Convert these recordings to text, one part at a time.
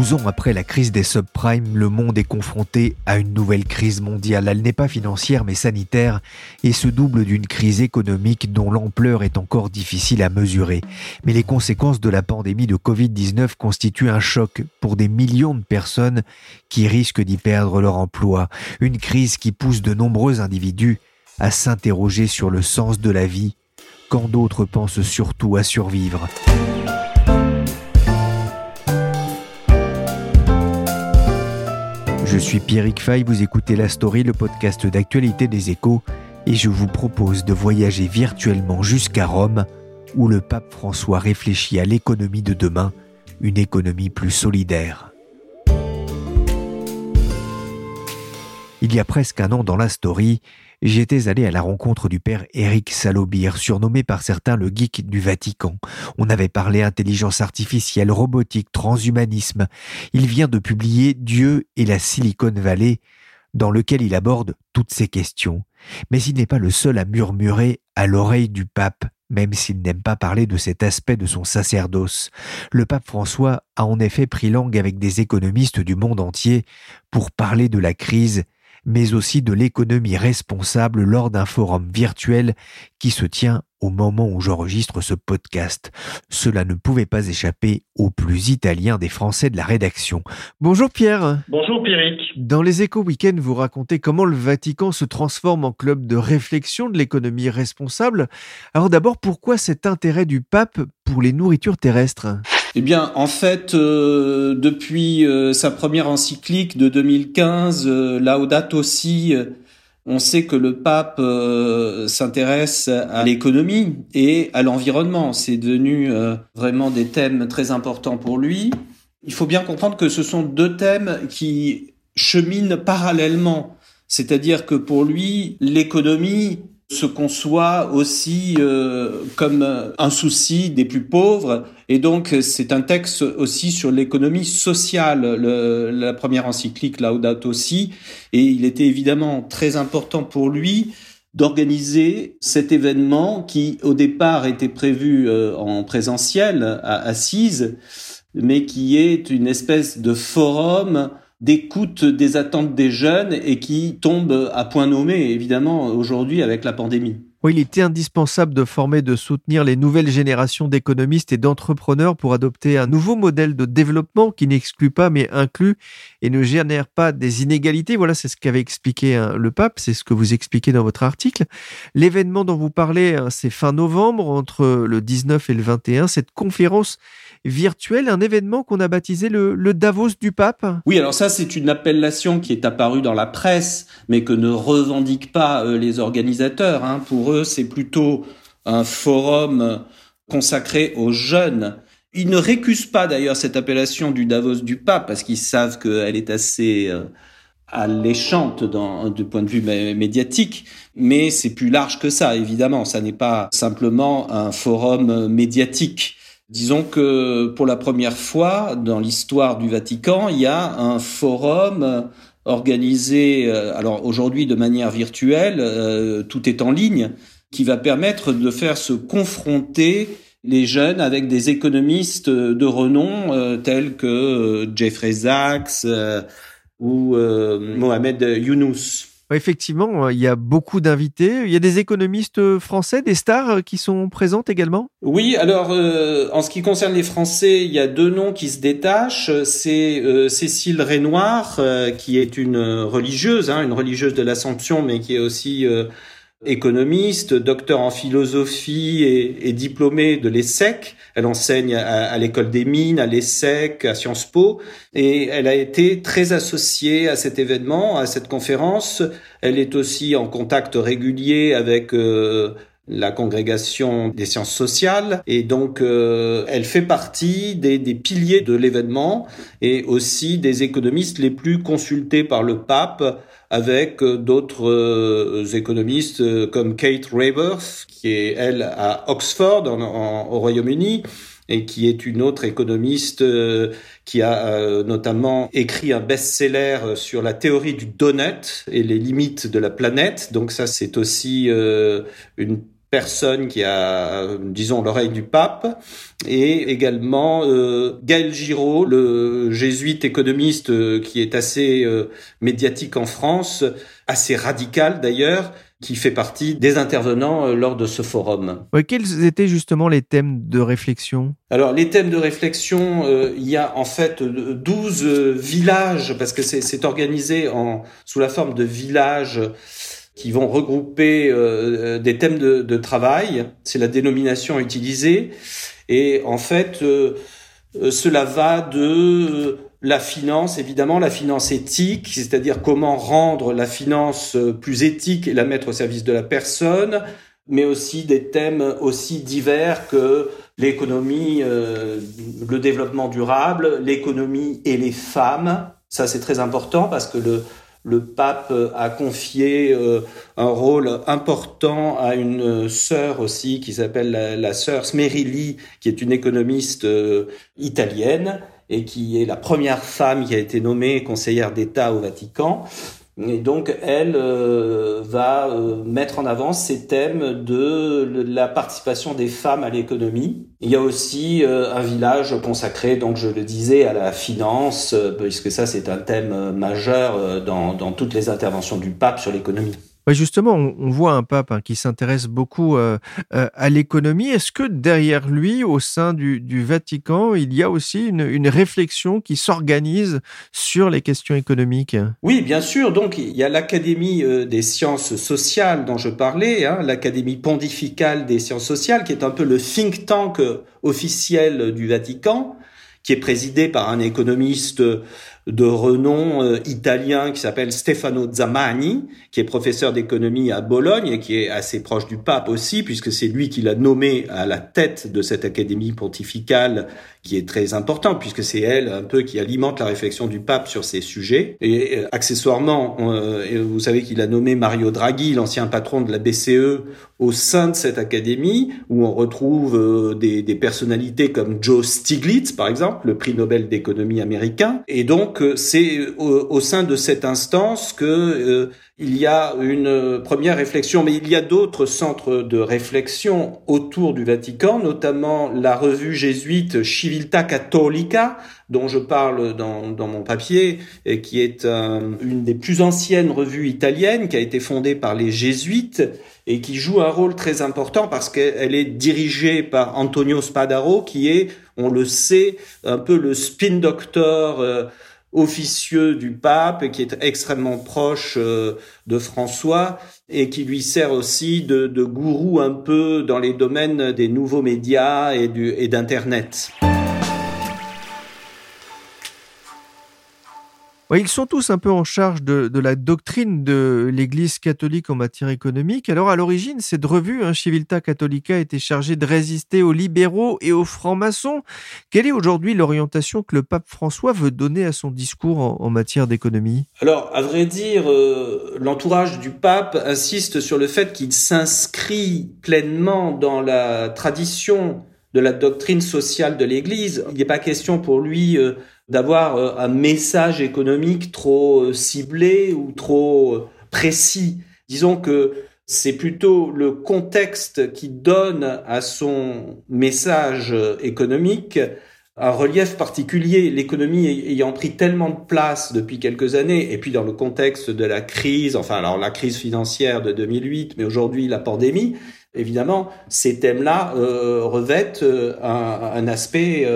12 ans après la crise des subprimes, le monde est confronté à une nouvelle crise mondiale. Elle n'est pas financière mais sanitaire et se double d'une crise économique dont l'ampleur est encore difficile à mesurer. Mais les conséquences de la pandémie de Covid-19 constituent un choc pour des millions de personnes qui risquent d'y perdre leur emploi. Une crise qui pousse de nombreux individus à s'interroger sur le sens de la vie quand d'autres pensent surtout à survivre. Je suis Pierrick Fay, vous écoutez La Story, le podcast d'actualité des échos, et je vous propose de voyager virtuellement jusqu'à Rome, où le pape François réfléchit à l'économie de demain, une économie plus solidaire. Il y a presque un an dans La Story, j'étais allé à la rencontre du père Éric Salobir, surnommé par certains le geek du Vatican. On avait parlé intelligence artificielle, robotique, transhumanisme. Il vient de publier Dieu et la Silicon Valley, dans lequel il aborde toutes ces questions. Mais il n'est pas le seul à murmurer à l'oreille du pape, même s'il n'aime pas parler de cet aspect de son sacerdoce. Le pape François a en effet pris langue avec des économistes du monde entier pour parler de la crise mais aussi de l'économie responsable lors d'un forum virtuel qui se tient au moment où j'enregistre ce podcast. Cela ne pouvait pas échapper au plus italien des Français de la rédaction. Bonjour Pierre. Bonjour Pierrick. Dans les échos week-end, vous racontez comment le Vatican se transforme en club de réflexion de l'économie responsable. Alors d'abord, pourquoi cet intérêt du pape pour les nourritures terrestres? Eh bien, en fait, euh, depuis euh, sa première encyclique de 2015, euh, Laudato Si, on sait que le pape s'intéresse à l'économie et à l'environnement. C'est devenu vraiment des thèmes très importants pour lui. Il faut bien comprendre que ce sont deux thèmes qui cheminent parallèlement. C'est-à-dire que pour lui, l'économie se conçoit aussi euh, comme un souci des plus pauvres. Et donc, c'est un texte aussi sur l'économie sociale, le, la première encyclique Laudato Si. Et il était évidemment très important pour lui d'organiser cet événement qui, au départ, était prévu euh, en présentiel à Assise, mais qui est une espèce de forum d'écoute des attentes des jeunes et qui tombe à point nommé, évidemment, aujourd'hui avec la pandémie. Oui, il était indispensable de former, de soutenir les nouvelles générations d'économistes et d'entrepreneurs pour adopter un nouveau modèle de développement qui n'exclut pas mais inclut et ne génère pas des inégalités. Voilà, c'est ce qu'avait expliqué hein, le pape, c'est ce que vous expliquez dans votre article. L'événement dont vous parlez, hein, c'est fin novembre, entre le 19 et le 21, cette conférence virtuel, un événement qu'on a baptisé le, Davos du pape. Oui, alors ça c'est une appellation qui est apparue dans la presse, mais que ne revendiquent pas euh, les organisateurs. Hein. Pour eux, c'est plutôt un forum consacré aux jeunes. Ils ne récusent pas d'ailleurs cette appellation du Davos du pape parce qu'ils savent qu'elle est assez euh, alléchante dans, du point de vue médiatique, mais c'est plus large que ça, évidemment. Ça n'est pas simplement un forum médiatique. Disons que pour la première fois dans l'histoire du Vatican, il y a un forum organisé, euh, alors aujourd'hui de manière virtuelle, euh, tout est en ligne, qui va permettre de faire se confronter les jeunes avec des économistes de renom euh, tels que Jeffrey Sachs ou Mohamed Younous. Effectivement, il y a beaucoup d'invités. Il y a des économistes français, des stars qui sont présentes également? Oui, alors euh, en ce qui concerne les Français, il y a deux noms qui se détachent. C'est euh, Cécile Renoir, euh, qui est une religieuse, hein, une religieuse de l'Assomption, mais qui est aussi économiste, docteur en philosophie et, diplômée de l'ESSEC. Elle enseigne à, l'école des mines, à l'ESSEC, à Sciences Po, et elle a été très associée à cet événement, à cette conférence. Elle est aussi en contact régulier avec euh, la congrégation des sciences sociales et donc euh, elle fait partie des piliers de l'événement et aussi des économistes les plus consultés par le pape avec euh, d'autres euh, économistes comme Kate Raworth qui est elle à Oxford au Royaume-Uni et qui est une autre économiste qui a notamment écrit un best-seller sur la théorie du donut et les limites de la planète. Donc ça, c'est aussi une personne qui a, disons, l'oreille du pape, et également euh, Gaël Giraud, le jésuite économiste euh, qui est assez euh, médiatique en France, assez radical d'ailleurs, qui fait partie des intervenants euh, lors de ce forum. quels étaient justement les thèmes de réflexion? Alors les thèmes de réflexion, il y a en fait 12 villages, parce que c'est organisé en, sous la forme de villages qui vont regrouper euh, des thèmes de, travail. C'est la dénomination utilisée. Et en fait, euh, euh, cela va de la finance, évidemment, la finance éthique, c'est-à-dire comment rendre la finance plus éthique et la mettre au service de la personne, mais aussi des thèmes aussi divers que l'économie, le développement durable, l'économie et les femmes. Ça, c'est très important parce que le, le pape a confié euh, un rôle important à une sœur aussi qui s'appelle la, sœur Smerilli, qui est une économiste euh, italienne et qui est la première femme qui a été nommée conseillère d'État au Vatican. Et donc, elle euh, va euh, mettre en avant ces thèmes de la participation des femmes à l'économie. Il y a aussi euh, un village consacré, donc je le disais, à la finance, puisque ça c'est un thème majeur dans, dans toutes les interventions du pape sur l'économie justement, on, voit un pape hein, qui s'intéresse beaucoup euh, euh, à l'économie. Est-ce que derrière lui, au sein du, Vatican, il y a aussi une, réflexion qui s'organise sur les questions économiques? Oui, bien sûr. Donc, il y a l'Académie euh, des sciences sociales dont je parlais, hein, l'Académie pontificale des sciences sociales, qui est un peu le think tank officiel du Vatican qui est présidé par un économiste de renom euh, italien qui s'appelle Stefano Zamani, qui est professeur d'économie à Bologne et qui est assez proche du pape aussi, puisque c'est lui qui l'a nommé à la tête de cette académie pontificale qui est très importante, puisque c'est elle un peu qui alimente la réflexion du pape sur ces sujets. Et euh, accessoirement, euh, vous savez qu'il a nommé Mario Draghi, l'ancien patron de la BCE, au sein de cette académie, où on retrouve des, des personnalités comme Joe Stiglitz, par exemple, le prix Nobel d'économie américain. Et donc, c'est au, sein de cette instance que euh, il y a une première réflexion, mais il y a d'autres centres de réflexion autour du Vatican, notamment la revue jésuite Civiltà Cattolica, dont je parle dans, mon papier, et qui est une des plus anciennes revues italiennes, qui a été fondée par les jésuites et qui joue un rôle très important parce qu'elle est dirigée par Antonio Spadaro, qui est, on le sait, un peu le spin doctor. Euh, officieux du pape qui est extrêmement proche euh, de François et qui lui sert aussi de, de, gourou un peu dans les domaines des nouveaux médias et, du, et ils sont tous un peu en charge de, la doctrine de l'Église catholique en matière économique. Alors à l'origine, cette revue, hein, Civilta Catholica, était chargée de résister aux libéraux et aux francs-maçons. Quelle est aujourd'hui l'orientation que le pape François veut donner à son discours en, matière d'économie? Alors, à vrai dire, euh, l'entourage du pape insiste sur le fait qu'il s'inscrit pleinement dans la tradition de la doctrine sociale de l'Église. Il n'est pas question pour lui euh, d'avoir euh, un message économique trop euh, ciblé ou trop euh, précis. Disons que c'est plutôt le contexte qui donne à son message économique un relief particulier, l'économie ayant pris tellement de place depuis quelques années, et puis dans le contexte de la crise, enfin alors la crise financière de 2008, mais aujourd'hui la pandémie, évidemment, ces thèmes-là revêtent un, un aspect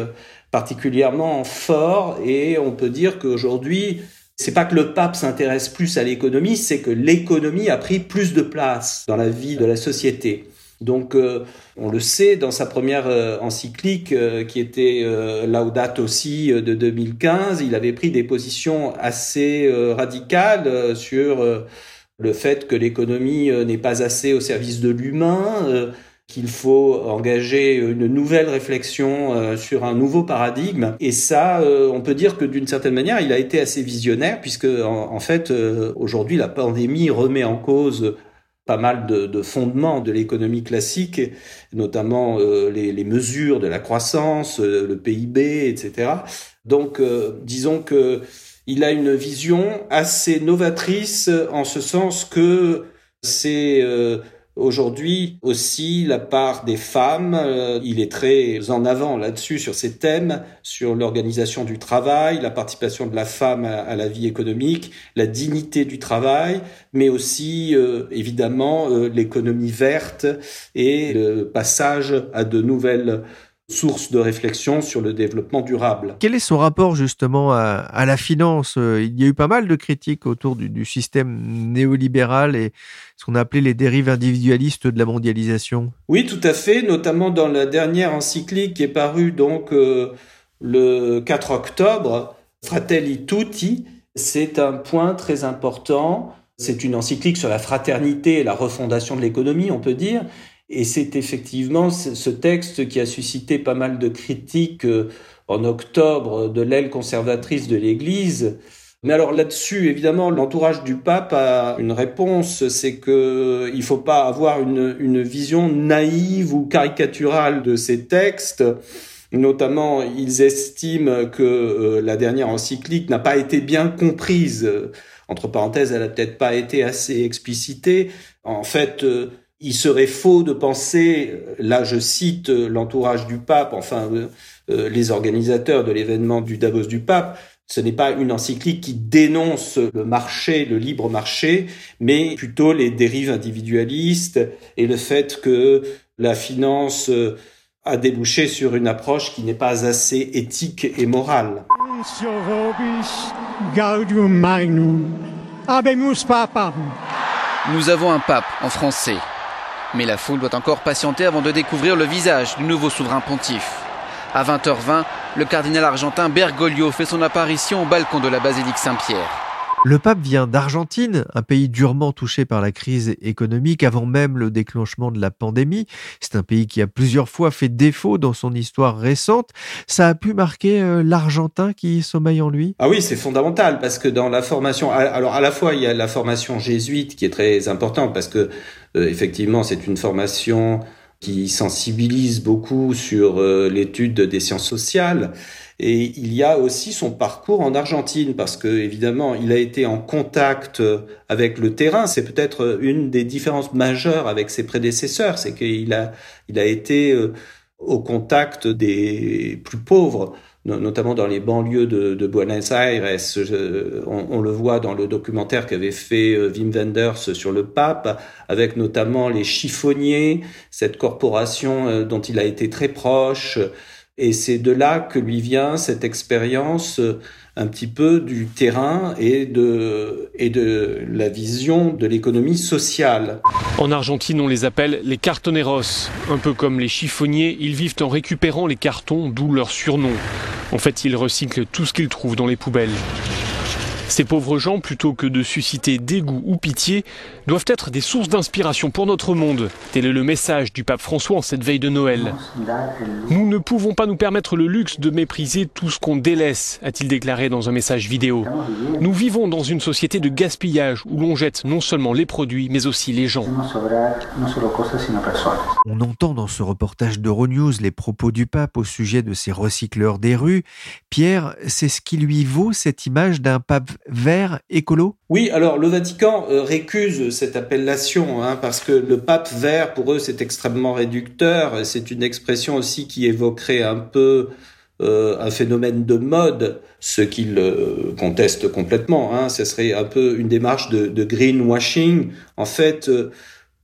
particulièrement fort et on peut dire qu'aujourd'hui, c'est pas que le pape s'intéresse plus à l'économie, c'est que l'économie a pris plus de place dans la vie de la société. Donc, euh, on le sait, dans sa première euh, encyclique, euh, qui était Laudato aussi de 2015, il avait pris des positions assez radicales sur le fait que l'économie n'est pas assez au service de l'humain, qu'il faut engager une nouvelle réflexion sur un nouveau paradigme. Et ça, on peut dire que d'une certaine manière, il a été assez visionnaire, puisque en, fait, aujourd'hui, la pandémie remet en cause pas mal de, fondements de l'économie classique, notamment euh, les, mesures de la croissance, euh, le PIB, etc. Donc, euh, disons que il a une vision assez novatrice en ce sens que c'est Aujourd'hui aussi, la part des femmes, euh, il est très en avant là-dessus sur ces thèmes, sur l'organisation du travail, la participation de la femme à, la vie économique, la dignité du travail, mais aussi euh, évidemment euh, l'économie verte et le passage à de nouvelles source de réflexion sur le développement durable. Quel est son rapport justement à, la finance? Il y a eu pas mal de critiques autour du, système néolibéral et ce qu'on a appelé les dérives individualistes de la mondialisation. Oui, tout à fait, notamment dans la dernière encyclique qui est parue donc euh, le 4 octobre, Fratelli Tutti. C'est un point très important. C'est une encyclique sur la fraternité et la refondation de l'économie, on peut dire. Et c'est effectivement ce texte qui a suscité pas mal de critiques euh, en octobre de l'aile conservatrice de l'Église. Mais alors là-dessus, évidemment, l'entourage du pape a une réponse, c'est que il faut pas avoir une, une vision naïve ou caricaturale de ces textes. Notamment, ils estiment que euh, la dernière encyclique n'a pas été bien comprise. Entre parenthèses, elle a peut-être pas été assez explicitée. En fait, euh, il serait faux de penser, là je cite l'entourage du pape, enfin euh, euh, les organisateurs de l'événement du Davos du pape, ce n'est pas une encyclique qui dénonce le marché, le libre marché, mais plutôt les dérives individualistes et le fait que la finance euh, a débouché sur une approche qui n'est pas assez éthique et morale. Nous avons un pape en français. Mais la foule doit encore patienter avant de découvrir le visage du nouveau souverain pontife. À 20h20, le cardinal argentin Bergoglio fait son apparition au balcon de la basilique Saint-Pierre. Le pape vient d'Argentine, un pays durement touché par la crise économique avant même le déclenchement de la pandémie. C'est un pays qui a plusieurs fois fait défaut dans son histoire récente. Ça a pu marquer euh, l'Argentin qui sommeille en lui? Ah oui, c'est fondamental parce que dans la formation, alors à la fois il y a la formation jésuite qui est très importante parce que euh, effectivement c'est une formation qui sensibilise beaucoup sur euh, l'étude des sciences sociales et il y a aussi son parcours en Argentine, parce que évidemment, il a été en contact avec le terrain. C'est peut-être une des différences majeures avec ses prédécesseurs, c'est qu'il a, il a été euh, au contact des plus pauvres notamment dans les banlieues de, Buenos Aires. On, le voit dans le documentaire qu'avait fait euh, Wim Wenders sur le pape, avec notamment les chiffonniers, cette corporation euh, dont il a été très proche. Et c'est de là que lui vient cette expérience euh, un petit peu du terrain et de, et de la vision de l'économie sociale. En Argentine, on les appelle les cartoneros. Un peu comme les chiffonniers, ils vivent en récupérant les cartons, d'où leur surnom. En fait, ils recyclent tout ce qu'ils trouvent dans les poubelles. Ces pauvres gens, plutôt que de susciter dégoût ou pitié, doivent être des sources d'inspiration pour notre monde. Tel est le message du pape François en cette veille de Noël. Nous ne pouvons pas nous permettre le luxe de mépriser tout ce qu'on délaisse, a-t-il déclaré dans un message vidéo. Nous vivons dans une société de gaspillage où l'on jette non seulement les produits, mais aussi les gens. On entend dans ce reportage d'Euronews les propos du pape au sujet de ces recycleurs des rues. Pierre, c'est ce qui lui vaut cette image d'un pape vert écolo? Oui, alors le Vatican euh, récuse cette appellation hein, parce que le pape vert, pour eux, c'est extrêmement réducteur. C'est une expression aussi qui évoquerait un peu euh, un phénomène de mode, ce qu'il euh, conteste complètement. Hein. Ce serait un peu une démarche de, greenwashing. En fait,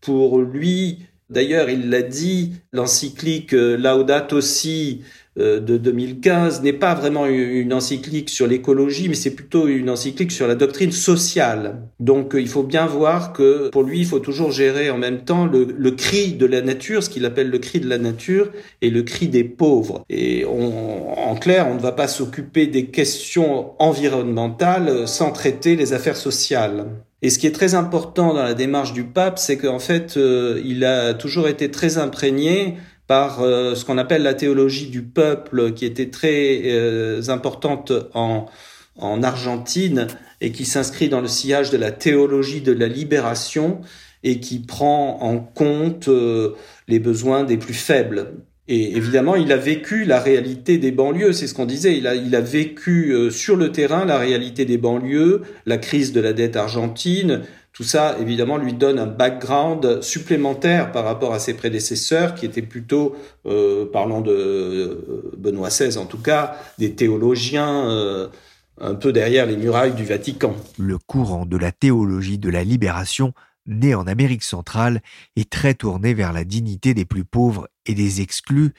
pour lui, D'ailleurs, il l'a dit, l'encyclique Laudato Si euh, de 2015 n'est pas vraiment une encyclique sur l'écologie, mais c'est plutôt une encyclique sur la doctrine sociale. Donc euh, il faut bien voir que pour lui, il faut toujours gérer en même temps le, cri de la nature, ce qu'il appelle le cri de la nature, et le cri des pauvres. Et en clair, on ne va pas s'occuper des questions environnementales sans traiter les affaires sociales. Et ce qui est très important dans la démarche du pape, c'est qu'en fait, euh, il a toujours été très imprégné par euh, ce qu'on appelle la théologie du peuple, qui était très euh, importante en, en Argentine et qui s'inscrit dans le sillage de la théologie de la libération et qui prend en compte euh, les besoins des plus faibles. Et évidemment, il a vécu la réalité des banlieues, c'est ce qu'on disait. Il a, il a vécu sur le terrain la réalité des banlieues, la crise de la dette argentine, tout ça, évidemment, lui donne un background supplémentaire par rapport à ses prédécesseurs, qui étaient plutôt, euh, parlant de euh, Benoît XVI en tout cas, des théologiens euh, un peu derrière les murailles du Vatican. Le courant de la théologie de la libération, né en Amérique centrale, est très tourné vers la dignité des plus pauvres et des exclus.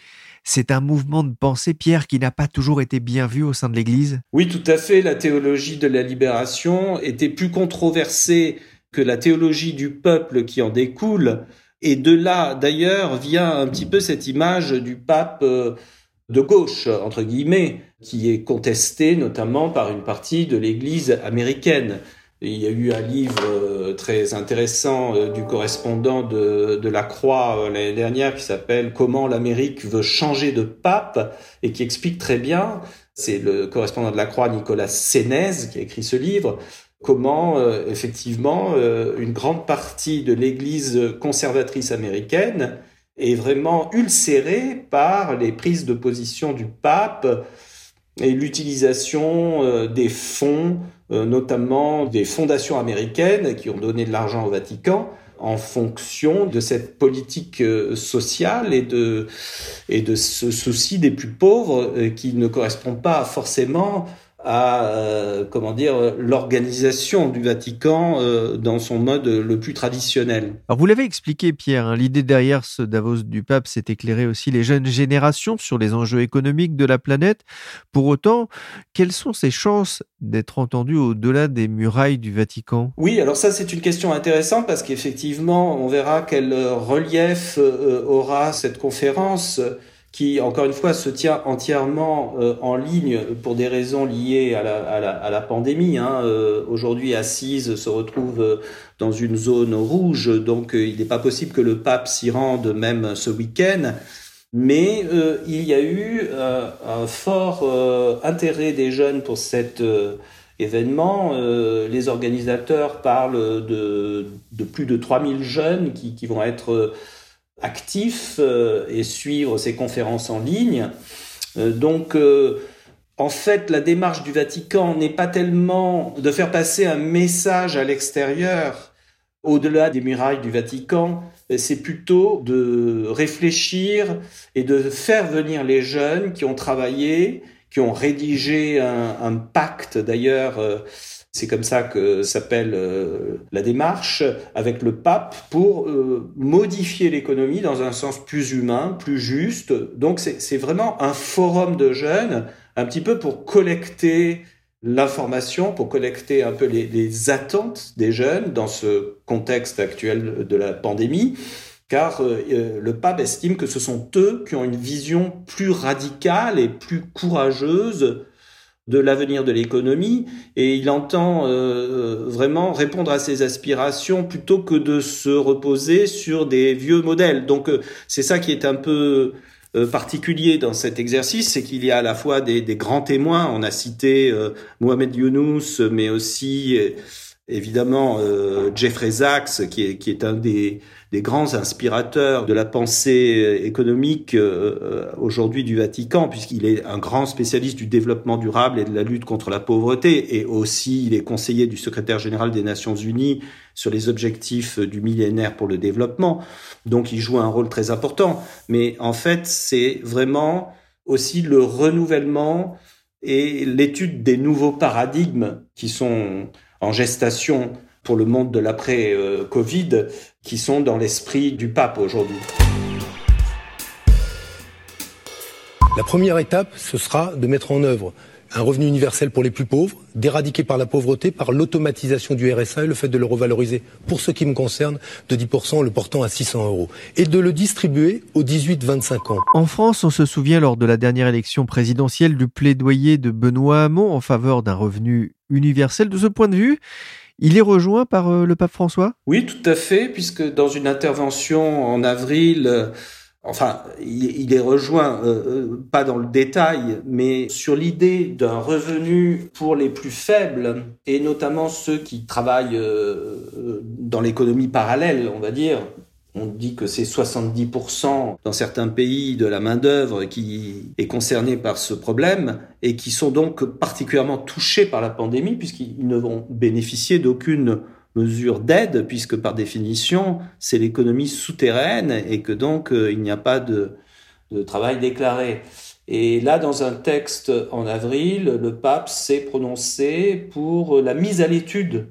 C'est un mouvement de pensée, Pierre, qui n'a pas toujours été bien vu au sein de l'Église? Oui, tout à fait. La théologie de la libération était plus controversée que la théologie du peuple qui en découle. Et de là, d'ailleurs, vient un petit peu cette image du pape euh, de gauche, entre guillemets, qui est contestée notamment par une partie de l'Église américaine. il y a eu un livre euh, très intéressant euh, du correspondant de, de la Croix l'année dernière qui s'appelle Comment l'Amérique veut changer de pape et qui explique très bien, c'est le correspondant de la Croix Nicolas Sénez qui a écrit ce livre, comment euh, effectivement euh, une grande partie de l'Église conservatrice américaine est vraiment ulcérée par les prises de position du pape et l'utilisation euh, des fonds, notamment des fondations américaines qui ont donné de l'argent au Vatican en fonction de cette politique sociale et de, et de ce souci des plus pauvres qui ne correspond pas forcément à euh, comment dire l'organisation du Vatican euh, dans son mode le plus traditionnel. Alors vous l'avez expliqué Pierre, hein, l'idée derrière ce Davos du pape, c'est éclairer aussi les jeunes générations sur les enjeux économiques de la planète. Pour autant, quelles sont ses chances d'être entendu au-delà des murailles du Vatican? Oui, alors ça c'est une question intéressante parce qu'effectivement, on verra quel relief euh, aura cette conférence qui, encore une fois, se tient entièrement euh, en ligne pour des raisons liées à la, à la, à la pandémie. Hein. Euh, Aujourd'hui, Assise se retrouve euh, dans une zone rouge, donc il n'est pas possible que le pape s'y rende même ce week-end. Mais il y a eu un fort intérêt des jeunes pour cet événement. les organisateurs parlent de, de, plus de 3000 jeunes qui, qui vont être actif euh, et suivre ces conférences en ligne. Euh, donc, euh, en fait, la démarche du Vatican n'est pas tellement de faire passer un message à l'extérieur, au-delà des murailles du Vatican, c'est plutôt de réfléchir et de faire venir les jeunes qui ont travaillé, qui ont rédigé un, un pacte d'ailleurs c'est comme ça que s'appelle euh, la démarche avec le pape pour euh, modifier l'économie dans un sens plus humain, plus juste. Donc c'est vraiment un forum de jeunes, un petit peu pour collecter l'information, pour collecter un peu les, attentes des jeunes dans ce contexte actuel de la pandémie. Car euh, le pape estime que ce sont eux qui ont une vision plus radicale et plus courageuse de l'avenir de l'économie et il entend euh, vraiment répondre à ses aspirations plutôt que de se reposer sur des vieux modèles. Donc euh, c'est ça qui est un peu euh, particulier dans cet exercice, c'est qu'il y a à la fois des, des grands témoins, on a cité Mohamed Younous, mais aussi évidemment Jeffrey Sachs, qui est, qui est un des des grands inspirateurs de la pensée économique euh, euh, aujourd'hui du Vatican, puisqu'il est un grand spécialiste du développement durable et de la lutte contre la pauvreté, et aussi il est conseiller du secrétaire général des Nations Unies sur les objectifs du millénaire pour le développement. Donc il joue un rôle très important. Mais en fait, c'est vraiment aussi le renouvellement et l'étude des nouveaux paradigmes qui sont en gestation pour le monde de l'après-Covid qui sont dans l'esprit du pape aujourd'hui. La première étape, ce sera de mettre en œuvre un revenu universel pour les plus pauvres, d'éradiquer par la pauvreté, par l'automatisation du RSA et le fait de le revaloriser, pour ce qui me concerne, de 10%, le portant à 600 euros, et de le distribuer aux 18-25 ans. En France, on se souvient lors de la dernière élection présidentielle du plaidoyer de Benoît Hamon en faveur d'un revenu universel. De ce point de vue, il est rejoint par euh, le pape François? Oui, tout à fait, puisque dans une intervention en avril, euh, Enfin, il est rejoint, euh, pas dans le détail, mais sur l'idée d'un revenu pour les plus faibles, et notamment ceux qui travaillent dans l'économie parallèle, on va dire. On dit que c'est 70% dans certains pays de la main-d'œuvre qui est concernée par ce problème et qui sont donc particulièrement touchés par la pandémie puisqu'ils ne vont bénéficier d'aucune mesure d'aide, puisque par définition, c'est l'économie souterraine et que donc euh, il n'y a pas de, de, travail déclaré. Et là, dans un texte en avril, le pape s'est prononcé pour la mise à l'étude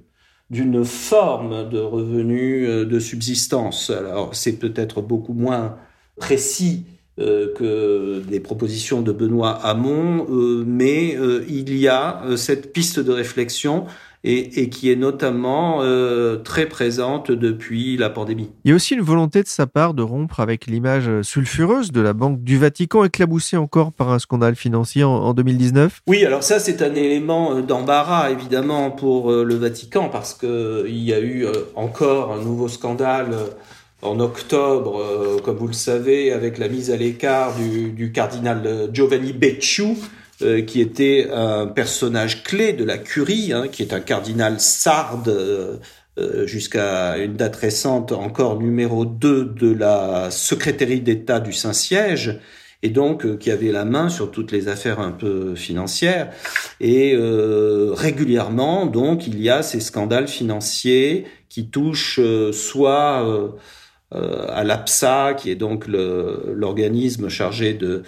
d'une forme de revenu euh, de subsistance. Alors, c'est peut-être beaucoup moins précis euh, que les propositions de Benoît Hamon, euh, mais il y a cette piste de réflexion et, et, qui est notamment euh, très présente depuis la pandémie. Il y a aussi une volonté de sa part de rompre avec l'image sulfureuse de la Banque du Vatican, éclaboussée encore par un scandale financier en, en 2019. Oui, alors ça c'est un élément d'embarras évidemment pour le Vatican parce que il y a eu encore un nouveau scandale en octobre, comme vous le savez, avec la mise à l'écart du, du, cardinal Giovanni Becciu, euh, qui était un personnage clé de la curie, hein, qui est un cardinal sarde euh, jusqu'à une date récente encore numéro 2 de la secrétaire d'État du Saint-Siège, et donc euh, qui avait la main sur toutes les affaires un peu financières. Et euh, régulièrement, donc, il y a ces scandales financiers qui touchent soit à l'APSA, qui est donc l'organisme chargé de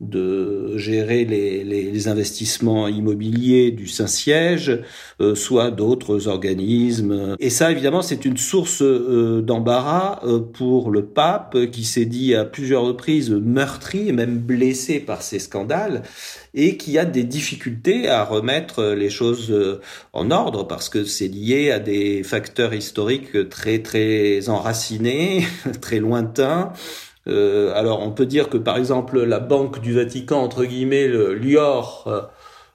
de gérer les, les, investissements immobiliers du Saint-Siège, euh, soit d'autres organismes. Et ça, évidemment, c'est une source euh, d'embarras euh, pour le pape, qui s'est dit à plusieurs reprises meurtri même blessé par ces scandales, et qui a des difficultés à remettre les choses en ordre, parce que c'est lié à des facteurs historiques très, très enracinés, très lointains, euh, alors on peut dire que par exemple la Banque du Vatican, entre guillemets, le l'IOR, euh,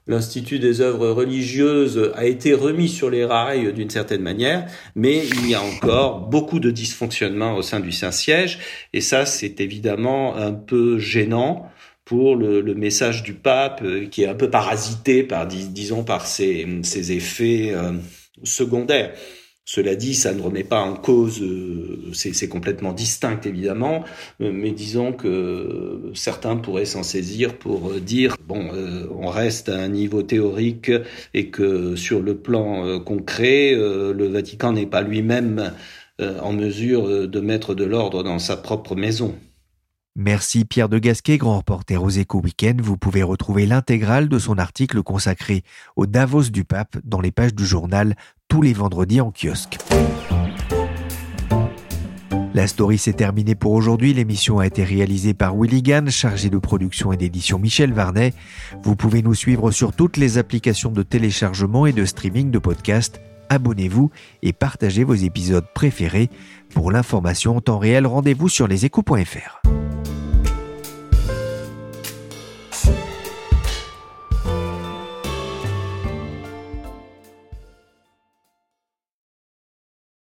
l'Institut des œuvres religieuses, a été remis sur les rails d'une certaine manière, mais il y a encore beaucoup de dysfonctionnements au sein du Saint-Siège, et ça c'est évidemment un peu gênant pour le, message du pape euh, qui est un peu parasité par, disons, par ses effets secondaires. Cela dit, ça ne remet pas en cause, euh, c'est complètement distinct évidemment, euh, mais disons que certains pourraient s'en saisir pour dire, bon, euh, on reste à un niveau théorique et que sur le plan concret, le Vatican n'est pas lui-même en mesure de mettre de l'ordre dans sa propre maison. Merci Pierre de Gasquet, grand reporter aux Échos Week-end. Vous pouvez retrouver l'intégrale de son article consacré au Davos du Pape dans les pages du journal tous les vendredis en kiosque. La story s'est terminée pour aujourd'hui. L'émission a été réalisée par Willy Gann, chargé de production et d'édition Michel Varnet. Vous pouvez nous suivre sur toutes les applications de téléchargement et de streaming de podcasts. Abonnez-vous et partagez vos épisodes préférés. Pour l'information en temps réel, rendez-vous sur leséchos.fr.